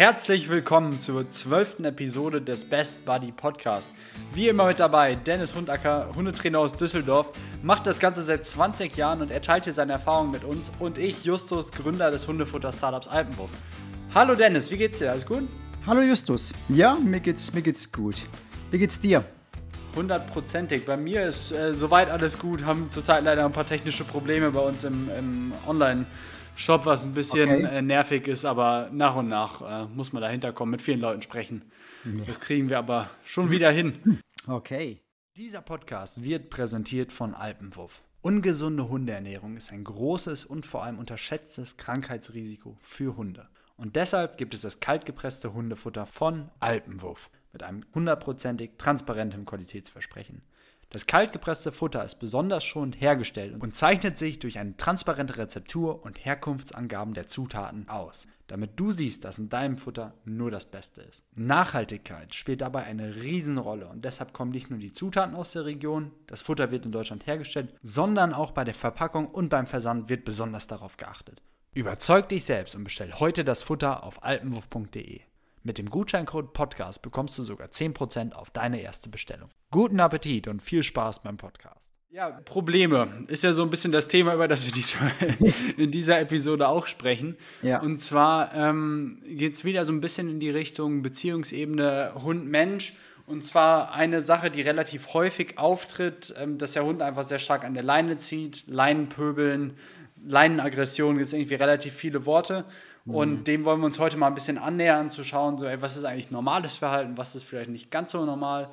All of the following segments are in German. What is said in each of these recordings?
herzlich willkommen zur zwölften Episode des Best Buddy Podcast. Wie immer mit dabei Dennis Hundacker, Hundetrainer aus Düsseldorf, macht das Ganze seit 20 Jahren und er teilt hier seine Erfahrungen mit uns und ich, Justus, Gründer des Hundefutter-Startups Alpenwurf. Hallo Dennis, wie geht's dir? Alles gut? Hallo Justus. Ja, mir geht's, mir geht's gut. Wie geht's dir? Hundertprozentig. Bei mir ist äh, soweit alles gut. Haben zurzeit leider ein paar technische Probleme bei uns im, im Online- Shop, was ein bisschen okay. äh, nervig ist, aber nach und nach äh, muss man dahinter kommen, mit vielen Leuten sprechen. Ja. Das kriegen wir aber schon wieder hin. Okay. Dieser Podcast wird präsentiert von Alpenwurf. Ungesunde Hundeernährung ist ein großes und vor allem unterschätztes Krankheitsrisiko für Hunde. Und deshalb gibt es das kaltgepresste Hundefutter von Alpenwurf mit einem hundertprozentig transparenten Qualitätsversprechen. Das kaltgepresste Futter ist besonders schonend hergestellt und zeichnet sich durch eine transparente Rezeptur und Herkunftsangaben der Zutaten aus, damit du siehst, dass in deinem Futter nur das Beste ist. Nachhaltigkeit spielt dabei eine Riesenrolle und deshalb kommen nicht nur die Zutaten aus der Region, das Futter wird in Deutschland hergestellt, sondern auch bei der Verpackung und beim Versand wird besonders darauf geachtet. Überzeug dich selbst und bestell heute das Futter auf alpenwurf.de. Mit dem Gutscheincode Podcast bekommst du sogar 10% auf deine erste Bestellung. Guten Appetit und viel Spaß beim Podcast. Ja, Probleme ist ja so ein bisschen das Thema, über das wir in dieser Episode auch sprechen. Ja. Und zwar ähm, geht es wieder so ein bisschen in die Richtung Beziehungsebene Hund-Mensch. Und zwar eine Sache, die relativ häufig auftritt, ähm, dass der Hund einfach sehr stark an der Leine zieht, Leinenpöbeln, Leinenaggression, gibt es irgendwie relativ viele Worte. Und mhm. dem wollen wir uns heute mal ein bisschen annähern, zu schauen, so, ey, was ist eigentlich normales Verhalten, was ist vielleicht nicht ganz so normal.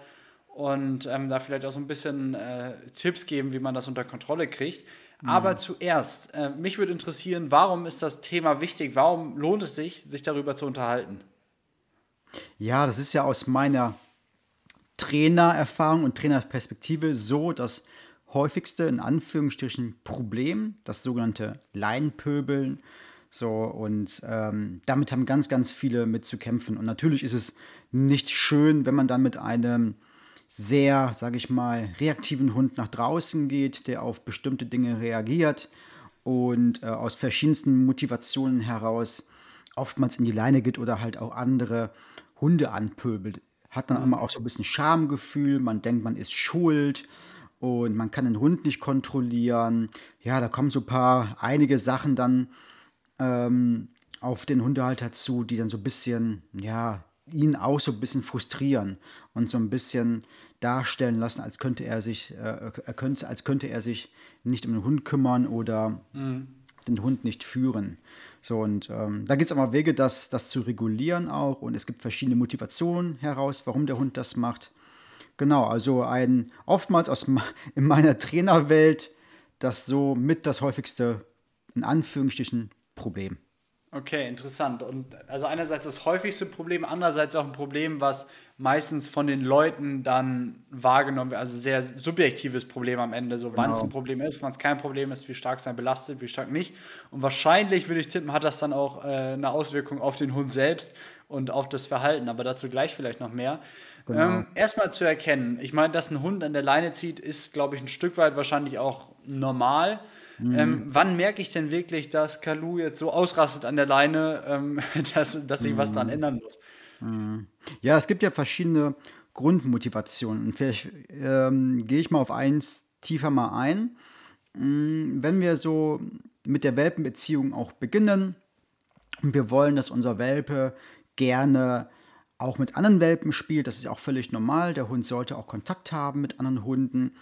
Und ähm, da vielleicht auch so ein bisschen äh, Tipps geben, wie man das unter Kontrolle kriegt. Mhm. Aber zuerst, äh, mich würde interessieren, warum ist das Thema wichtig? Warum lohnt es sich, sich darüber zu unterhalten? Ja, das ist ja aus meiner Trainererfahrung und Trainerperspektive so das häufigste, in Anführungsstrichen, Problem, das sogenannte Leinpöbeln so, und ähm, damit haben ganz, ganz viele mit zu kämpfen. Und natürlich ist es nicht schön, wenn man dann mit einem sehr, sage ich mal, reaktiven Hund nach draußen geht, der auf bestimmte Dinge reagiert und äh, aus verschiedensten Motivationen heraus oftmals in die Leine geht oder halt auch andere Hunde anpöbelt. Hat dann immer auch so ein bisschen Schamgefühl, man denkt, man ist schuld und man kann den Hund nicht kontrollieren. Ja, da kommen so ein paar, einige Sachen dann ähm, auf den Hundehalter zu, die dann so ein bisschen, ja, ihn auch so ein bisschen frustrieren und so ein bisschen darstellen lassen, als könnte er sich, äh, er könnte, als könnte er sich nicht um den Hund kümmern oder mhm. den Hund nicht führen. So, und ähm, da gibt es aber Wege, das, das zu regulieren auch. Und es gibt verschiedene Motivationen heraus, warum der Hund das macht. Genau, also ein oftmals aus in meiner Trainerwelt das so mit das häufigste, in Anführungsstrichen, Problem. Okay, interessant. Und also einerseits das häufigste Problem, andererseits auch ein Problem, was meistens von den Leuten dann wahrgenommen wird. Also sehr subjektives Problem am Ende. So, genau. wann es ein Problem ist, wann es kein Problem ist, wie stark es dann belastet, wie stark nicht. Und wahrscheinlich, würde ich tippen, hat das dann auch äh, eine Auswirkung auf den Hund selbst und auf das Verhalten. Aber dazu gleich vielleicht noch mehr. Genau. Ähm, Erstmal zu erkennen, ich meine, dass ein Hund an der Leine zieht, ist, glaube ich, ein Stück weit wahrscheinlich auch normal. Mhm. Ähm, wann merke ich denn wirklich, dass Kalu jetzt so ausrastet an der Leine, ähm, dass, dass sich mhm. was daran ändern muss? Mhm. Ja, es gibt ja verschiedene Grundmotivationen. Und vielleicht ähm, gehe ich mal auf eins tiefer mal ein. Mm, wenn wir so mit der Welpenbeziehung auch beginnen und wir wollen, dass unser Welpe gerne auch mit anderen Welpen spielt, das ist auch völlig normal. Der Hund sollte auch Kontakt haben mit anderen Hunden.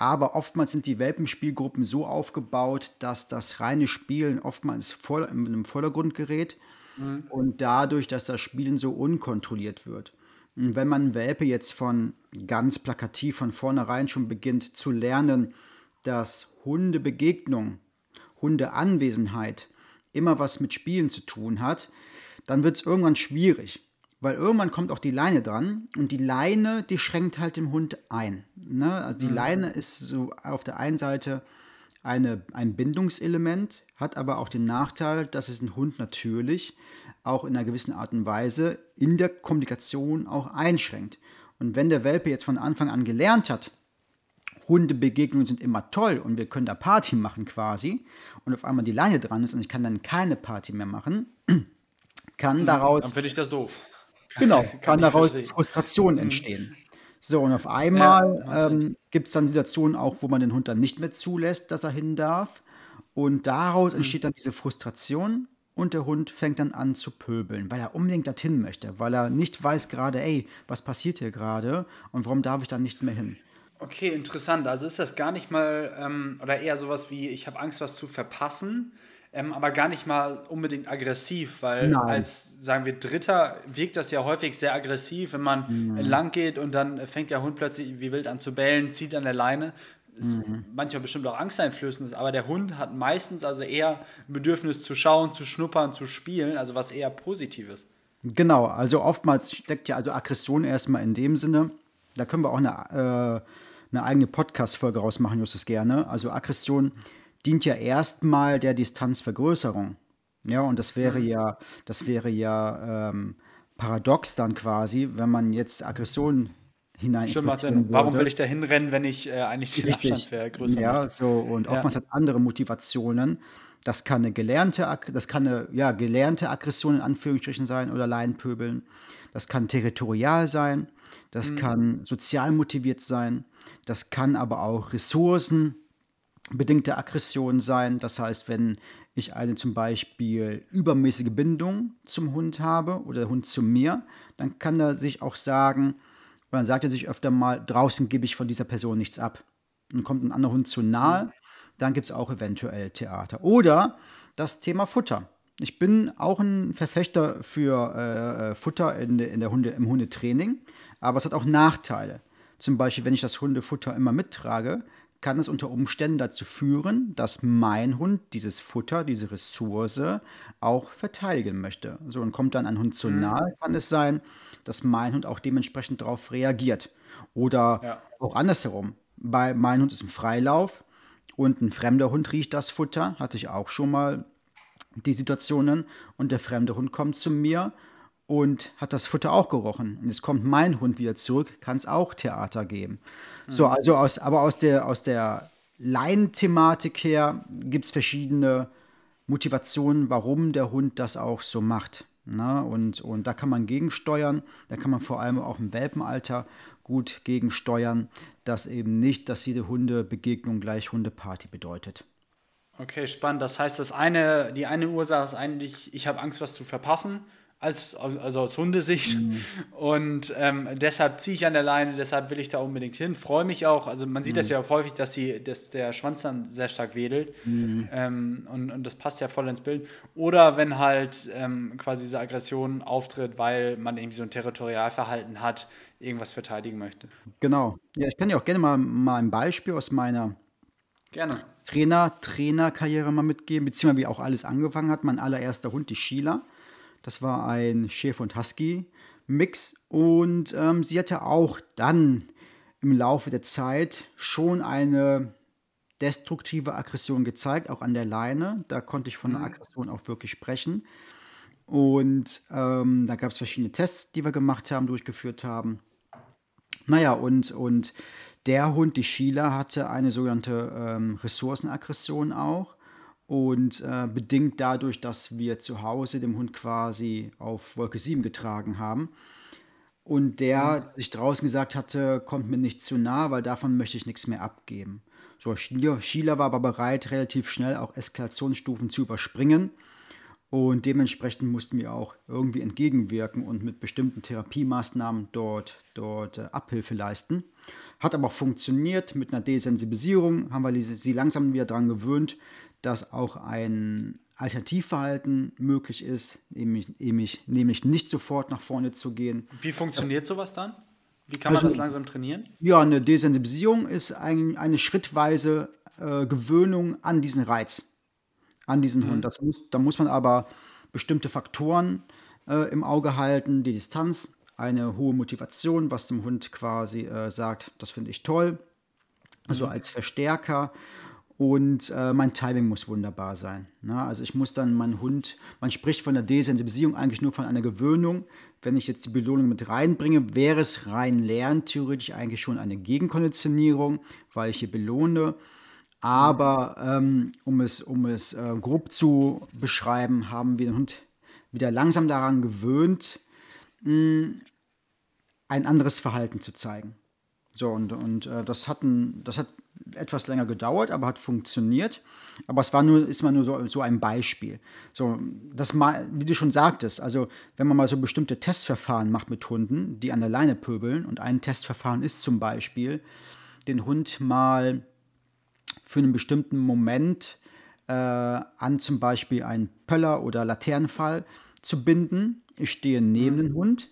Aber oftmals sind die Welpenspielgruppen so aufgebaut, dass das reine Spielen oftmals voll, in den Vordergrund gerät mhm. und dadurch, dass das Spielen so unkontrolliert wird. Und wenn man Welpe jetzt von ganz plakativ von vornherein schon beginnt zu lernen, dass Hundebegegnung, Hundeanwesenheit immer was mit Spielen zu tun hat, dann wird es irgendwann schwierig. Weil irgendwann kommt auch die Leine dran und die Leine, die schränkt halt den Hund ein. Ne? Also die mhm. Leine ist so auf der einen Seite eine, ein Bindungselement, hat aber auch den Nachteil, dass es den Hund natürlich auch in einer gewissen Art und Weise in der Kommunikation auch einschränkt. Und wenn der Welpe jetzt von Anfang an gelernt hat, Hundebegegnungen sind immer toll und wir können da Party machen quasi und auf einmal die Leine dran ist und ich kann dann keine Party mehr machen, kann daraus. Dann finde ich das doof. Genau, kann, Kann daraus verstehen. Frustration entstehen. So, und auf einmal Sinn. ähm, gibt es dann Situationen auch, wo man den Hund dann nicht mehr zulässt, dass er hin darf. Und daraus entsteht dann diese Frustration und der Hund fängt dann an zu pöbeln, weil er unbedingt dorthin möchte, weil er nicht weiß gerade, ey, was passiert hier gerade und warum darf ich dann nicht mehr hin. Okay, interessant. Also ist das gar nicht mal, ähm, oder eher sowas wie, ich habe Angst, was zu verpassen, ähm, aber gar nicht mal unbedingt aggressiv, weil Nein. als, sagen wir, Dritter wirkt das ja häufig sehr aggressiv, wenn man entlang geht und dann fängt der Hund plötzlich wie wild an zu bellen, zieht an der Leine. Ist manchmal bestimmt auch angsteinflößend, aber der Hund hat meistens also eher ein Bedürfnis zu schauen, zu schnuppern, zu spielen, also was eher Positives. Genau, also oftmals steckt ja also Aggression erstmal in dem Sinne, da können wir auch eine, äh, eine eigene Podcast-Folge rausmachen, Justus gerne. Also Aggression dient ja erstmal der Distanzvergrößerung. Ja, und das wäre ja, das wäre ja ähm, paradox dann quasi, wenn man jetzt Aggression hinein Stimmt, Sinn. Warum will ich da hinrennen, wenn ich äh, eigentlich den Richtig. Abstand vergrößern Ja, möchte? so und oftmals hat andere Motivationen. Das kann eine gelernte, das kann eine ja, gelernte Aggression in Anführungsstrichen sein oder Laienpöbeln. Das kann territorial sein. Das kann sozial motiviert sein. Das kann aber auch ressourcenbedingte Aggression sein. Das heißt, wenn ich eine zum Beispiel übermäßige Bindung zum Hund habe oder der Hund zu mir, dann kann er sich auch sagen, oder dann sagt er sich öfter mal, draußen gebe ich von dieser Person nichts ab. Und kommt ein anderer Hund zu nahe, dann gibt es auch eventuell Theater. Oder das Thema Futter. Ich bin auch ein Verfechter für äh, äh, Futter in, in der Hunde, im Hundetraining, aber es hat auch Nachteile. Zum Beispiel, wenn ich das Hundefutter immer mittrage, kann es unter Umständen dazu führen, dass mein Hund dieses Futter, diese Ressource auch verteidigen möchte. So, und kommt dann ein Hund zu nahe, kann es sein, dass mein Hund auch dementsprechend darauf reagiert. Oder Ja. auch andersherum. Bei mein Hund ist im Freilauf und ein fremder Hund riecht das Futter, hatte ich auch schon mal die Situationen und der fremde Hund kommt zu mir und hat das Futter auch gerochen. Und jetzt kommt mein Hund wieder zurück, kann es auch Theater geben. So, also aus, aber aus der, aus der Laienthematik her gibt es verschiedene Motivationen, warum der Hund das auch so macht. Na, und, und da kann man gegensteuern, da kann man vor allem auch im Welpenalter gut gegensteuern, dass eben nicht, dass jede Hundebegegnung gleich Hundeparty bedeutet. Okay, spannend. Das heißt, das eine, die eine Ursache ist eigentlich, ich habe Angst, was zu verpassen, als, also aus Hundesicht. Und ähm, deshalb ziehe ich an der Leine, deshalb will ich da unbedingt hin. Freue mich auch. Also man sieht das ja auch häufig, dass, die, dass der Schwanz dann sehr stark wedelt. Ähm, und, und das passt ja voll ins Bild. Oder wenn halt ähm, quasi diese Aggression auftritt, weil man irgendwie so ein Territorialverhalten hat, irgendwas verteidigen möchte. Genau. Ja, ich kann dir auch gerne mal, mal ein Beispiel aus meiner Gerne. Trainer, Trainerkarriere mal mitgeben, beziehungsweise wie auch alles angefangen hat. Mein allererster Hund, die Sheila. Das war ein Schäfer- und Husky-Mix. Und ähm, sie hatte auch dann im Laufe der Zeit schon eine destruktive Aggression gezeigt, auch an der Leine. Da konnte ich von einer Aggression auch wirklich sprechen. Und ähm, da gab es verschiedene Tests, die wir gemacht haben, durchgeführt haben. Naja, und, und der Hund, die Sheila, hatte eine sogenannte ähm, Ressourcenaggression auch. Und äh, bedingt dadurch, dass wir zu Hause dem Hund quasi auf Wolke 7 getragen haben. Und der sich draußen gesagt hatte, kommt mir nicht zu nah, weil davon möchte ich nichts mehr abgeben. So, Sheila war aber bereit, relativ schnell auch Eskalationsstufen zu überspringen. Und dementsprechend mussten wir auch irgendwie entgegenwirken und mit bestimmten Therapiemaßnahmen dort, dort äh, Abhilfe leisten. Hat aber auch funktioniert. Mit einer Desensibilisierung haben wir sie sie langsam wieder daran gewöhnt, dass auch ein Alternativverhalten möglich ist, nämlich, nämlich, nämlich nicht sofort nach vorne zu gehen. Wie funktioniert sowas dann? Wie kann man Also- das langsam trainieren? Ja, eine Desensibilisierung ist ein, eine schrittweise äh, Gewöhnung an diesen Reiz, an diesen Hund. Das muss, da muss man aber bestimmte Faktoren äh, im Auge halten, die Distanz, eine hohe Motivation, was dem Hund quasi äh, sagt, das finde ich toll, also als Verstärker. Und äh, mein Timing muss wunderbar sein. Ne? Also ich muss dann meinen Hund, man spricht von der Desensibilisierung eigentlich nur von einer Gewöhnung. Wenn ich jetzt die Belohnung mit reinbringe, wäre es rein lerntheoretisch eigentlich schon eine Gegenkonditionierung, weil ich hier belohne. Aber ähm, um es, um es äh, grob zu beschreiben, haben wir den Hund wieder langsam daran gewöhnt, mh, ein anderes Verhalten zu zeigen. So, und, und äh, das, hat ein, das hat etwas länger gedauert, aber hat funktioniert. Aber es war nur, ist mal nur so, so ein Beispiel. So, das mal, wie du schon sagtest, also wenn man mal so bestimmte Testverfahren macht mit Hunden, die an der Leine pöbeln, und ein Testverfahren ist zum Beispiel, den Hund mal für einen bestimmten Moment äh, an zum Beispiel einen Pöller oder Laternenfall zu binden. Ich stehe neben mhm. dem Hund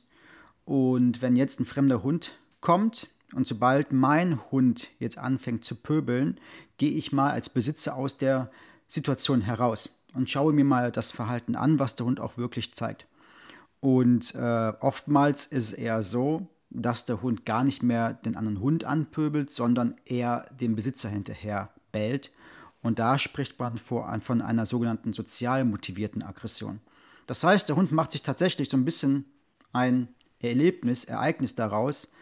und wenn jetzt ein fremder Hund kommt, und sobald mein Hund jetzt anfängt zu pöbeln, gehe ich mal als Besitzer aus der Situation heraus und schaue mir mal das Verhalten an, was der Hund auch wirklich zeigt. Und äh, oftmals ist es eher so, dass der Hund gar nicht mehr den anderen Hund anpöbelt, sondern eher dem Besitzer hinterher bellt. Und da spricht man von einer sogenannten sozial motivierten Aggression. Das heißt, der Hund macht sich tatsächlich so ein bisschen ein Erlebnis, Ereignis daraus,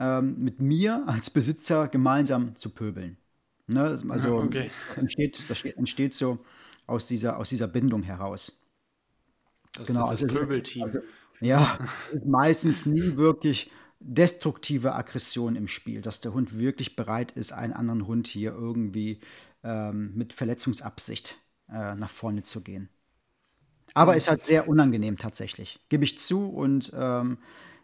ähm, mit mir als Besitzer gemeinsam zu pöbeln. Ne? Also okay. entsteht, das entsteht so aus dieser, aus dieser Bindung heraus. Das genau, ist das also Pöbelteam. Also, ja, ist meistens nie wirklich destruktive Aggression im Spiel, dass der Hund wirklich bereit ist, einen anderen Hund hier irgendwie ähm, mit Verletzungsabsicht äh, nach vorne zu gehen. Aber mhm. ist halt sehr unangenehm tatsächlich, gebe ich zu und ähm,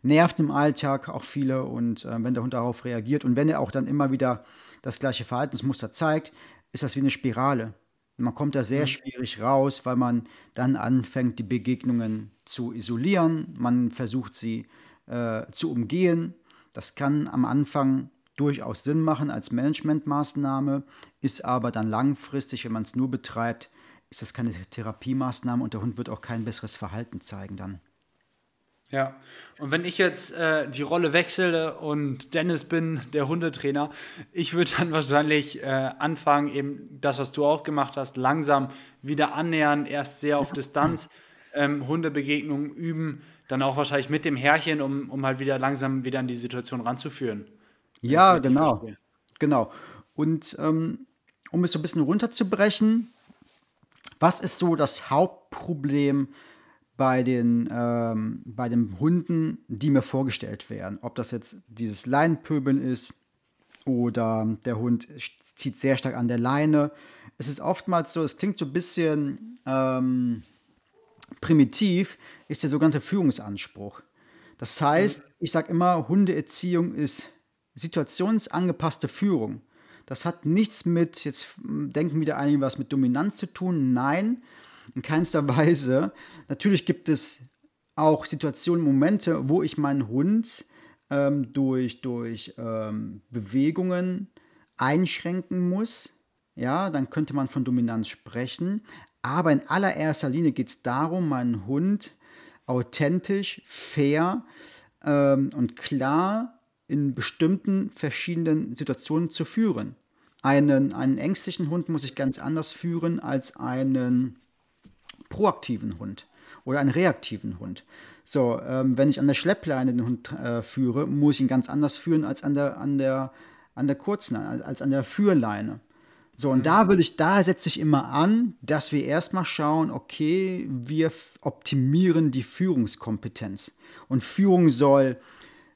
nervt im Alltag auch viele und äh, wenn der Hund darauf reagiert und wenn er auch dann immer wieder das gleiche Verhaltensmuster zeigt, ist das wie eine Spirale. Man kommt da sehr mhm. schwierig raus, weil man dann anfängt, die Begegnungen zu isolieren. Man versucht sie äh, zu umgehen. Das kann am Anfang durchaus Sinn machen als Managementmaßnahme, ist aber dann langfristig, wenn man es nur betreibt, ist das keine Therapiemaßnahme und der Hund wird auch kein besseres Verhalten zeigen dann. Ja, und wenn ich jetzt äh, die Rolle wechsle und Dennis bin, der Hundetrainer, ich würde dann wahrscheinlich äh, anfangen, eben das, was du auch gemacht hast, langsam wieder annähern, erst sehr auf Distanz, ähm, Hundebegegnungen üben, dann auch wahrscheinlich mit dem Herrchen, um, um halt wieder langsam wieder in die Situation ranzuführen. Ja, genau. Genau. Und ähm, um es so ein bisschen runterzubrechen, was ist so das Hauptproblem bei den, ähm, bei den Hunden, die mir vorgestellt werden. Ob das jetzt dieses Leinenpöbeln ist oder der Hund zieht sehr stark an der Leine. Es ist oftmals so, es klingt so ein bisschen ähm, primitiv, ist der sogenannte Führungsanspruch. Das heißt, ich sage immer, Hundeerziehung ist situationsangepasste Führung. Das hat nichts mit, jetzt denken wieder einige was mit Dominanz zu tun. Nein, in keinster Weise. Natürlich gibt es auch Situationen, Momente, wo ich meinen Hund ähm, durch, durch ähm, Bewegungen einschränken muss. Ja, dann könnte man von Dominanz sprechen. Aber in allererster Linie geht es darum, meinen Hund authentisch, fair ähm, und klar in bestimmten verschiedenen Situationen zu führen. Einen, einen ängstlichen Hund muss ich ganz anders führen als einen proaktiven Hund oder einen reaktiven Hund. So, ähm, wenn ich an der Schleppleine den Hund äh, führe, muss ich ihn ganz anders führen als an der, an der, an der kurzen, als an der Führleine. So, und mhm. da will ich, da setze ich immer an, dass wir erstmal schauen, okay, wir optimieren die Führungskompetenz. Und Führung soll,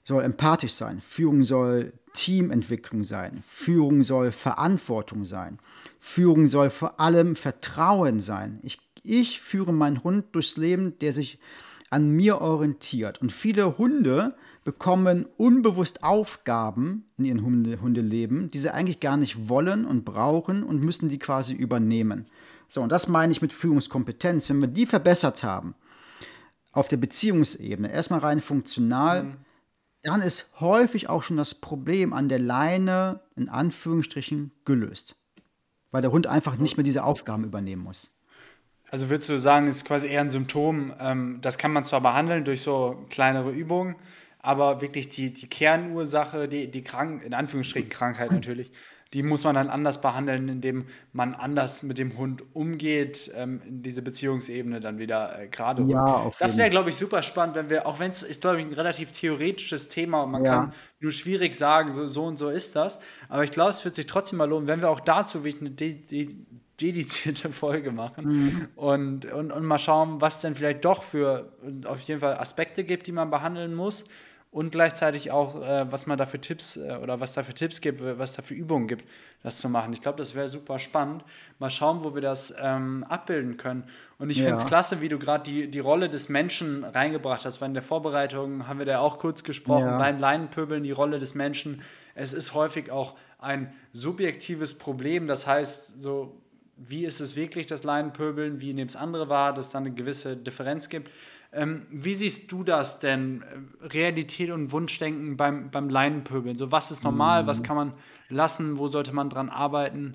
soll empathisch sein. Führung soll Teamentwicklung sein. Führung soll Verantwortung sein. Führung soll vor allem Vertrauen sein. Ich ich führe meinen Hund durchs Leben, der sich an mir orientiert. Und viele Hunde bekommen unbewusst Aufgaben in ihrem Hunde Hundeleben, die sie eigentlich gar nicht wollen und brauchen und müssen die quasi übernehmen. So, und das meine ich mit Führungskompetenz. Wenn wir die verbessert haben, auf der Beziehungsebene, erstmal rein funktional, mhm. dann ist häufig auch schon das Problem an der Leine, in Anführungsstrichen, gelöst. Weil der Hund einfach nicht mehr diese Aufgaben übernehmen muss. Also würdest du sagen, es ist quasi eher ein Symptom, ähm, das kann man zwar behandeln durch so kleinere Übungen, aber wirklich die, die Kernursache, die, die Krank in Anführungsstrichen Krankheit natürlich, die muss man dann anders behandeln, indem man anders mit dem Hund umgeht, ähm, in diese Beziehungsebene dann wieder äh, gerade ja, Das wäre, glaube ich, super spannend, wenn wir, auch wenn es ist, glaube ich, ein relativ theoretisches Thema und man ja. kann nur schwierig sagen, so, so und so ist das. Aber ich glaube, es wird sich trotzdem mal lohnen, wenn wir auch dazu wie eine De De dedizierte Folge machen mhm. und, und, und mal schauen, was denn vielleicht doch für auf jeden Fall Aspekte gibt, die man behandeln muss und gleichzeitig auch, äh, was man da für Tipps äh, oder was da für Tipps gibt, was da für Übungen gibt, das zu machen. Ich glaube, das wäre super spannend. Mal schauen, wo wir das ähm, abbilden können. Und ich ja. finde es klasse, wie du gerade die, die Rolle des Menschen reingebracht hast, weil in der Vorbereitung haben wir da auch kurz gesprochen, ja. beim Leinenpöbeln die Rolle des Menschen. Es ist häufig auch ein subjektives Problem, das heißt, so wie ist es wirklich, das Leinenpöbeln, wie nimmt es andere wahr, dass es da eine gewisse Differenz gibt. Ähm, wie siehst du das denn? Realität und Wunschdenken beim, beim Leinenpöbeln. So, was ist normal, mhm. was kann man lassen, wo sollte man dran arbeiten?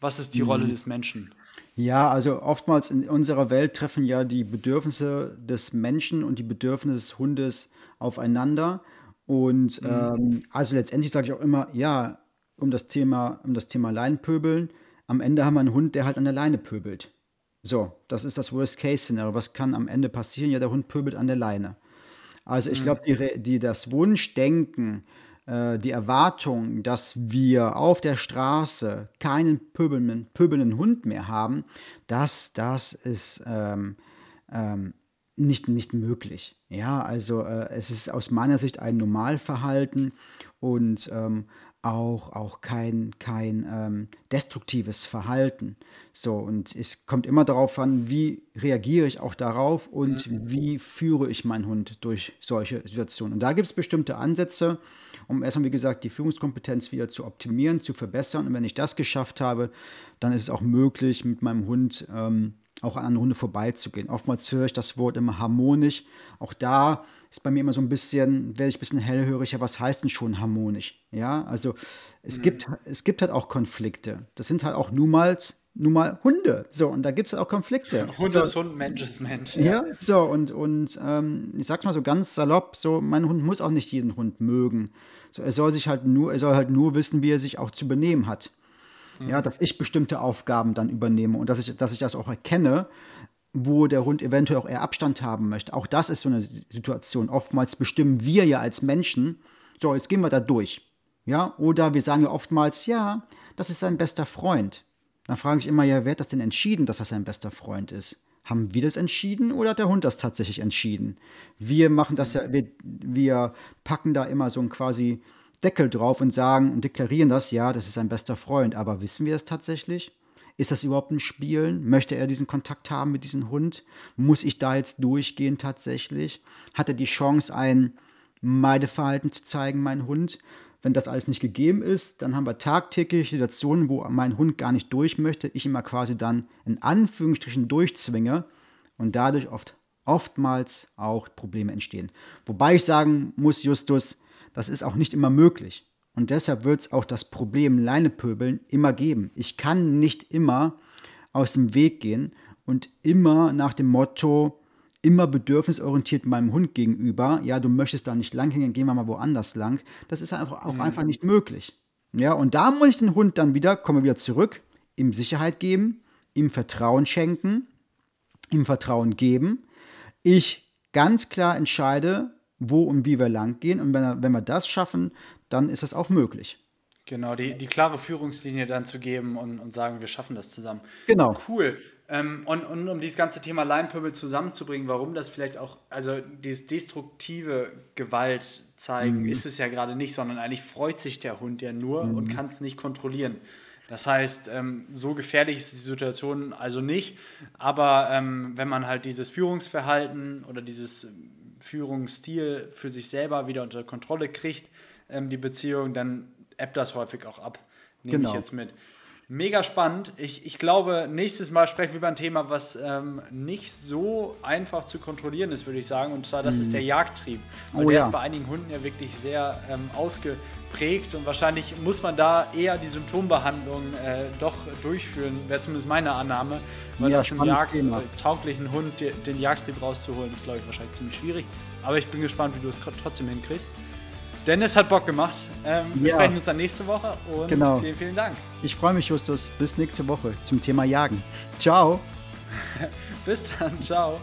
Was ist die mhm. Rolle des Menschen? Ja, also oftmals in unserer Welt treffen ja die Bedürfnisse des Menschen und die Bedürfnisse des Hundes aufeinander. Und mhm. ähm, also letztendlich sage ich auch immer, ja, um das Thema, um das Thema Leinenpöbeln, am Ende haben wir einen Hund, der halt an der Leine pöbelt. So, das ist das Worst-Case-Szenario. Was kann am Ende passieren? Ja, der Hund pöbelt an der Leine. Also ich mhm. glaube, die, die, das Wunschdenken, äh, die Erwartung, dass wir auf der Straße keinen pöbelnden, pöbelnden Hund mehr haben, das, das ist ähm, ähm, nicht, nicht möglich. Ja, also äh, es ist aus meiner Sicht ein Normalverhalten und ähm, auch, auch kein, kein ähm, destruktives Verhalten. So, und es kommt immer darauf an, wie reagiere ich auch darauf und mhm. wie führe ich meinen Hund durch solche Situationen. Und da gibt es bestimmte Ansätze, um erstmal, wie gesagt, die Führungskompetenz wieder zu optimieren, zu verbessern. Und wenn ich das geschafft habe, dann ist es auch möglich, mit meinem Hund ähm, auch an Hunde vorbeizugehen. Oftmals höre ich das Wort immer harmonisch. Auch da ist bei mir immer so ein bisschen, werde ich ein bisschen hellhöriger, was heißt denn schon harmonisch? Ja, also es, mhm. gibt, es gibt halt auch Konflikte. Das sind halt auch nun mal, nun mal Hunde. So, und da gibt es halt auch Konflikte. Hund ist Hund, Mensch ist Mensch. Ja, ja so, und, und ähm, ich sag's mal so ganz salopp, so, mein Hund muss auch nicht jeden Hund mögen. So, er soll sich halt nur, er soll halt nur wissen, wie er sich auch zu benehmen hat. Mhm. Ja, dass ich bestimmte Aufgaben dann übernehme und dass ich, dass ich das auch erkenne wo der Hund eventuell auch eher Abstand haben möchte. Auch das ist so eine Situation. Oftmals bestimmen wir ja als Menschen, so, jetzt gehen wir da durch. Ja, oder wir sagen ja oftmals, ja, das ist sein bester Freund. Dann frage ich immer, ja, wer hat das denn entschieden, dass das sein bester Freund ist? Haben wir das entschieden oder hat der Hund das tatsächlich entschieden? Wir machen das ja, wir, wir packen da immer so ein quasi Deckel drauf und sagen und deklarieren das, ja, das ist sein bester Freund. Aber wissen wir es tatsächlich? Ist das überhaupt ein Spielen? Möchte er diesen Kontakt haben mit diesem Hund? Muss ich da jetzt durchgehen tatsächlich? Hat er die Chance, ein Meideverhalten zu zeigen, mein Hund? Wenn das alles nicht gegeben ist, dann haben wir tagtäglich Situationen, wo mein Hund gar nicht durch möchte, ich immer quasi dann in Anführungsstrichen durchzwinge und dadurch oft oftmals auch Probleme entstehen. Wobei ich sagen muss, Justus, das ist auch nicht immer möglich. Und deshalb wird es auch das Problem Leinepöbeln immer geben. Ich kann nicht immer aus dem Weg gehen und immer nach dem Motto, immer bedürfnisorientiert meinem Hund gegenüber, ja, du möchtest da nicht lang hängen, gehen wir mal woanders lang. Das ist einfach auch mhm. einfach nicht möglich. Ja, und da muss ich den Hund dann wieder, komme wieder zurück, ihm Sicherheit geben, ihm Vertrauen schenken, ihm Vertrauen geben. Ich ganz klar entscheide, wo und wie wir lang gehen. Und wenn, wenn wir das schaffen, dann ist das auch möglich. Genau, die, die klare Führungslinie dann zu geben und, und sagen, wir schaffen das zusammen. Genau. Cool. Ähm, und, und um dieses ganze Thema Leinpöbel zusammenzubringen, warum das vielleicht auch, also dieses destruktive Gewalt zeigen, mhm. ist es ja gerade nicht, sondern eigentlich freut sich der Hund ja nur mhm. und kann es nicht kontrollieren. Das heißt, ähm, so gefährlich ist die Situation also nicht, aber ähm, wenn man halt dieses Führungsverhalten oder dieses Führungsstil für sich selber wieder unter Kontrolle kriegt, ähm, die Beziehung, dann ebbt das häufig auch ab. Nehme genau. ich jetzt mit. Mega spannend. Ich, ich glaube, nächstes Mal sprechen wir über ein Thema, was ähm, nicht so einfach zu kontrollieren ist, würde ich sagen. Und zwar, das mhm. ist der Jagdtrieb. Weil oh, der ja. ist bei einigen Hunden ja wirklich sehr ähm, ausgeprägt und wahrscheinlich muss man da eher die Symptombehandlung äh, doch durchführen, wäre zumindest meine Annahme. Weil ja, aus einem jagdtauglichen Hund den Jagdtrieb rauszuholen, ist, glaube ich, wahrscheinlich ziemlich schwierig. Aber ich bin gespannt, wie du es trotzdem hinkriegst. Dennis hat Bock gemacht. Ähm, wir ja. sprechen uns dann nächste Woche und genau. vielen, vielen Dank. Ich freue mich, Justus. Bis nächste Woche zum Thema Jagen. Ciao. Bis dann. Ciao.